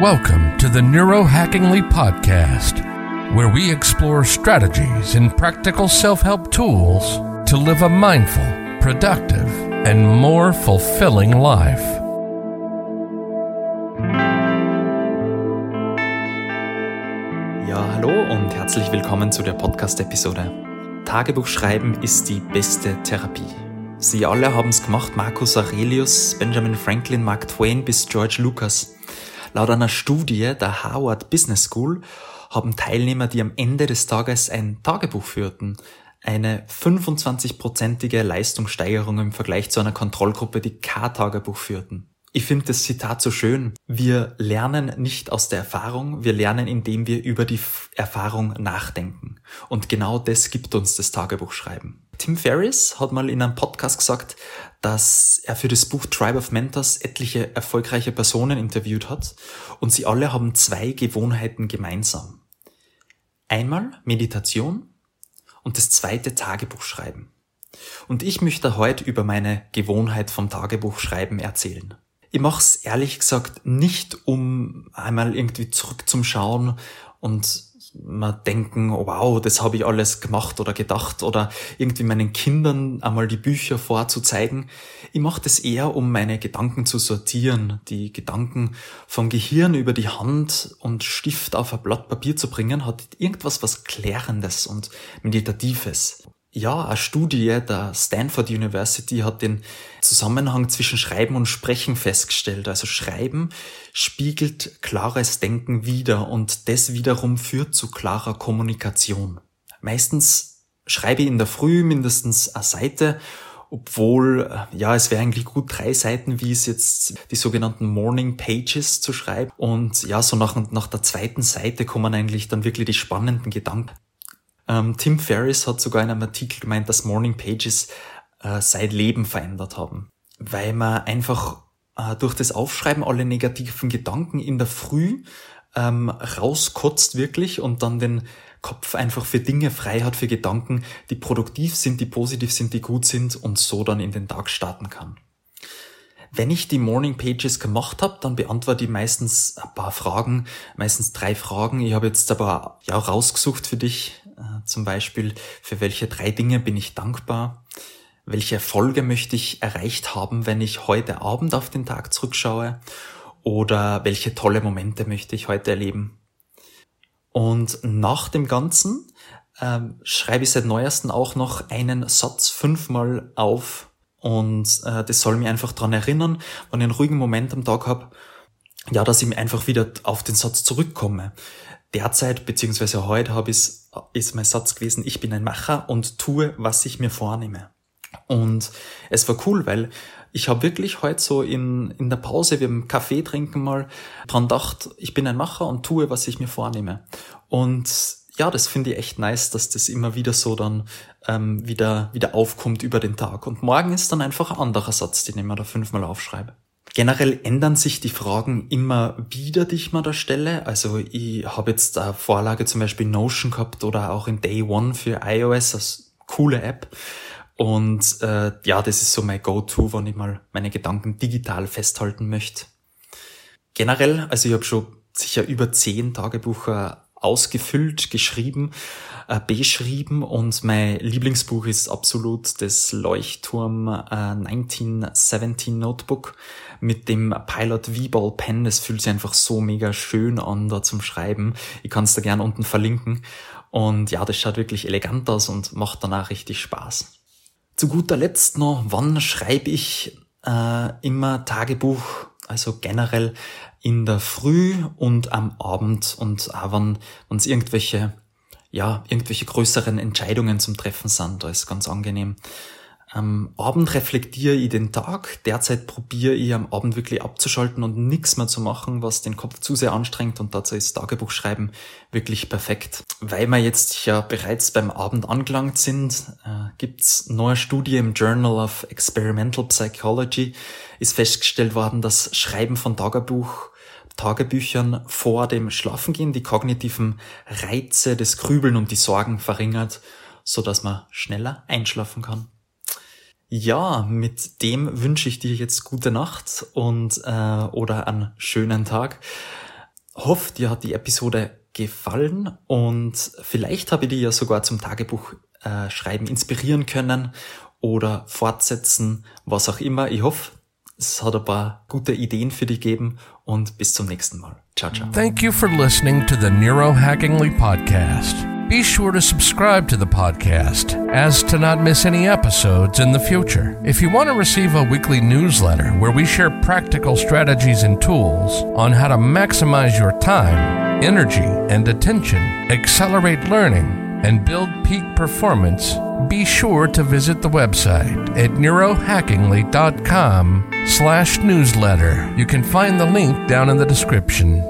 Welcome to the Neurohackingly Podcast, where we explore strategies and practical self help tools to live a mindful, productive, and more fulfilling life. Ja, hallo und herzlich willkommen zu der Podcast-Episode. Tagebuch schreiben ist die beste Therapie. Sie alle haben es gemacht, Marcus Aurelius, Benjamin Franklin, Mark Twain bis George Lucas. Laut einer Studie der Harvard Business School haben Teilnehmer, die am Ende des Tages ein Tagebuch führten, eine 25-prozentige Leistungssteigerung im Vergleich zu einer Kontrollgruppe, die kein Tagebuch führten. Ich finde das Zitat so schön. Wir lernen nicht aus der Erfahrung, wir lernen, indem wir über die Erfahrung nachdenken. Und genau das gibt uns das Tagebuchschreiben. Tim Ferriss hat mal in einem Podcast gesagt, dass er für das Buch Tribe of Mentors etliche erfolgreiche Personen interviewt hat und sie alle haben zwei Gewohnheiten gemeinsam. Einmal Meditation und das zweite Tagebuchschreiben. Und ich möchte heute über meine Gewohnheit vom Tagebuchschreiben erzählen. Ich mache es ehrlich gesagt nicht, um einmal irgendwie zurückzuschauen und mal denken, oh wow, das habe ich alles gemacht oder gedacht oder irgendwie meinen Kindern einmal die Bücher vorzuzeigen. Ich mache das eher, um meine Gedanken zu sortieren, die Gedanken vom Gehirn über die Hand und Stift auf ein Blatt Papier zu bringen, hat irgendwas was Klärendes und Meditatives. Ja, eine Studie der Stanford University hat den Zusammenhang zwischen Schreiben und Sprechen festgestellt. Also Schreiben spiegelt klares Denken wider und das wiederum führt zu klarer Kommunikation. Meistens schreibe ich in der Früh mindestens eine Seite, obwohl, ja, es wäre eigentlich gut drei Seiten, wie es jetzt die sogenannten Morning Pages zu schreiben. Und ja, so nach, nach der zweiten Seite kommen eigentlich dann wirklich die spannenden Gedanken. Ähm, Tim Ferriss hat sogar in einem Artikel gemeint, dass Morning Pages äh, sein Leben verändert haben, weil man einfach äh, durch das Aufschreiben alle negativen Gedanken in der Früh ähm, rauskotzt wirklich und dann den Kopf einfach für Dinge frei hat, für Gedanken, die produktiv sind, die positiv sind, die gut sind und so dann in den Tag starten kann. Wenn ich die Morning Pages gemacht habe, dann beantworte ich meistens ein paar Fragen, meistens drei Fragen. Ich habe jetzt aber ja rausgesucht für dich, zum Beispiel, für welche drei Dinge bin ich dankbar? Welche Erfolge möchte ich erreicht haben, wenn ich heute Abend auf den Tag zurückschaue? Oder welche tolle Momente möchte ich heute erleben? Und nach dem Ganzen ähm, schreibe ich seit neuesten auch noch einen Satz fünfmal auf und äh, das soll mich einfach dran erinnern, wenn ich einen ruhigen Moment am Tag habe, ja, dass ich einfach wieder auf den Satz zurückkomme. Derzeit beziehungsweise heute habe ich ist mein Satz gewesen, ich bin ein Macher und tue, was ich mir vornehme. Und es war cool, weil ich habe wirklich heute so in, in der Pause, wir haben Kaffee trinken mal, dran gedacht, ich bin ein Macher und tue, was ich mir vornehme. Und ja, das finde ich echt nice, dass das immer wieder so dann ähm, wieder, wieder aufkommt über den Tag. Und morgen ist dann einfach ein anderer Satz, den ich mir da fünfmal aufschreibe. Generell ändern sich die Fragen immer wieder, die ich mir da stelle. Also ich habe jetzt eine Vorlage zum Beispiel Notion gehabt oder auch in Day One für iOS, das coole App. Und äh, ja, das ist so mein Go-To, wenn ich mal meine Gedanken digital festhalten möchte. Generell, also ich habe schon sicher über zehn Tagebücher ausgefüllt, geschrieben, äh, beschrieben und mein Lieblingsbuch ist absolut das Leuchtturm äh, 1917 Notebook mit dem Pilot V-Ball Pen. Das fühlt sich einfach so mega schön an da zum Schreiben. Ich kann es da gerne unten verlinken. Und ja, das schaut wirklich elegant aus und macht danach richtig Spaß. Zu guter Letzt noch, wann schreibe ich äh, immer Tagebuch? Also generell in der Früh und am Abend und auch wenn es irgendwelche, ja, irgendwelche größeren Entscheidungen zum Treffen sind, da ist ganz angenehm. Am Abend reflektiere ich den Tag. Derzeit probiere ich am Abend wirklich abzuschalten und nichts mehr zu machen, was den Kopf zu sehr anstrengt und dazu ist Tagebuchschreiben wirklich perfekt. Weil wir jetzt ja bereits beim Abend angelangt sind, äh, gibt's neue Studie im Journal of Experimental Psychology, ist festgestellt worden, dass Schreiben von Tagebuch Tagebüchern vor dem Schlafengehen die kognitiven Reize, des Grübeln und die Sorgen verringert, so dass man schneller einschlafen kann. Ja, mit dem wünsche ich dir jetzt gute Nacht und äh, oder einen schönen Tag. hoffe, dir hat die Episode gefallen und vielleicht habe ich dich ja sogar zum Tagebuch äh, schreiben inspirieren können oder fortsetzen, was auch immer. Ich hoffe, es hat ein paar gute Ideen für dich gegeben und bis zum nächsten Mal. Ciao, ciao. Thank you for listening to the Neurohackingly podcast. Be sure to subscribe to the podcast as to not miss any episodes in the future. If you want to receive a weekly newsletter where we share practical strategies and tools on how to maximize your time, energy, and attention, accelerate learning, and build peak performance, be sure to visit the website at neurohackingly.com slash newsletter. You can find the link down in the description.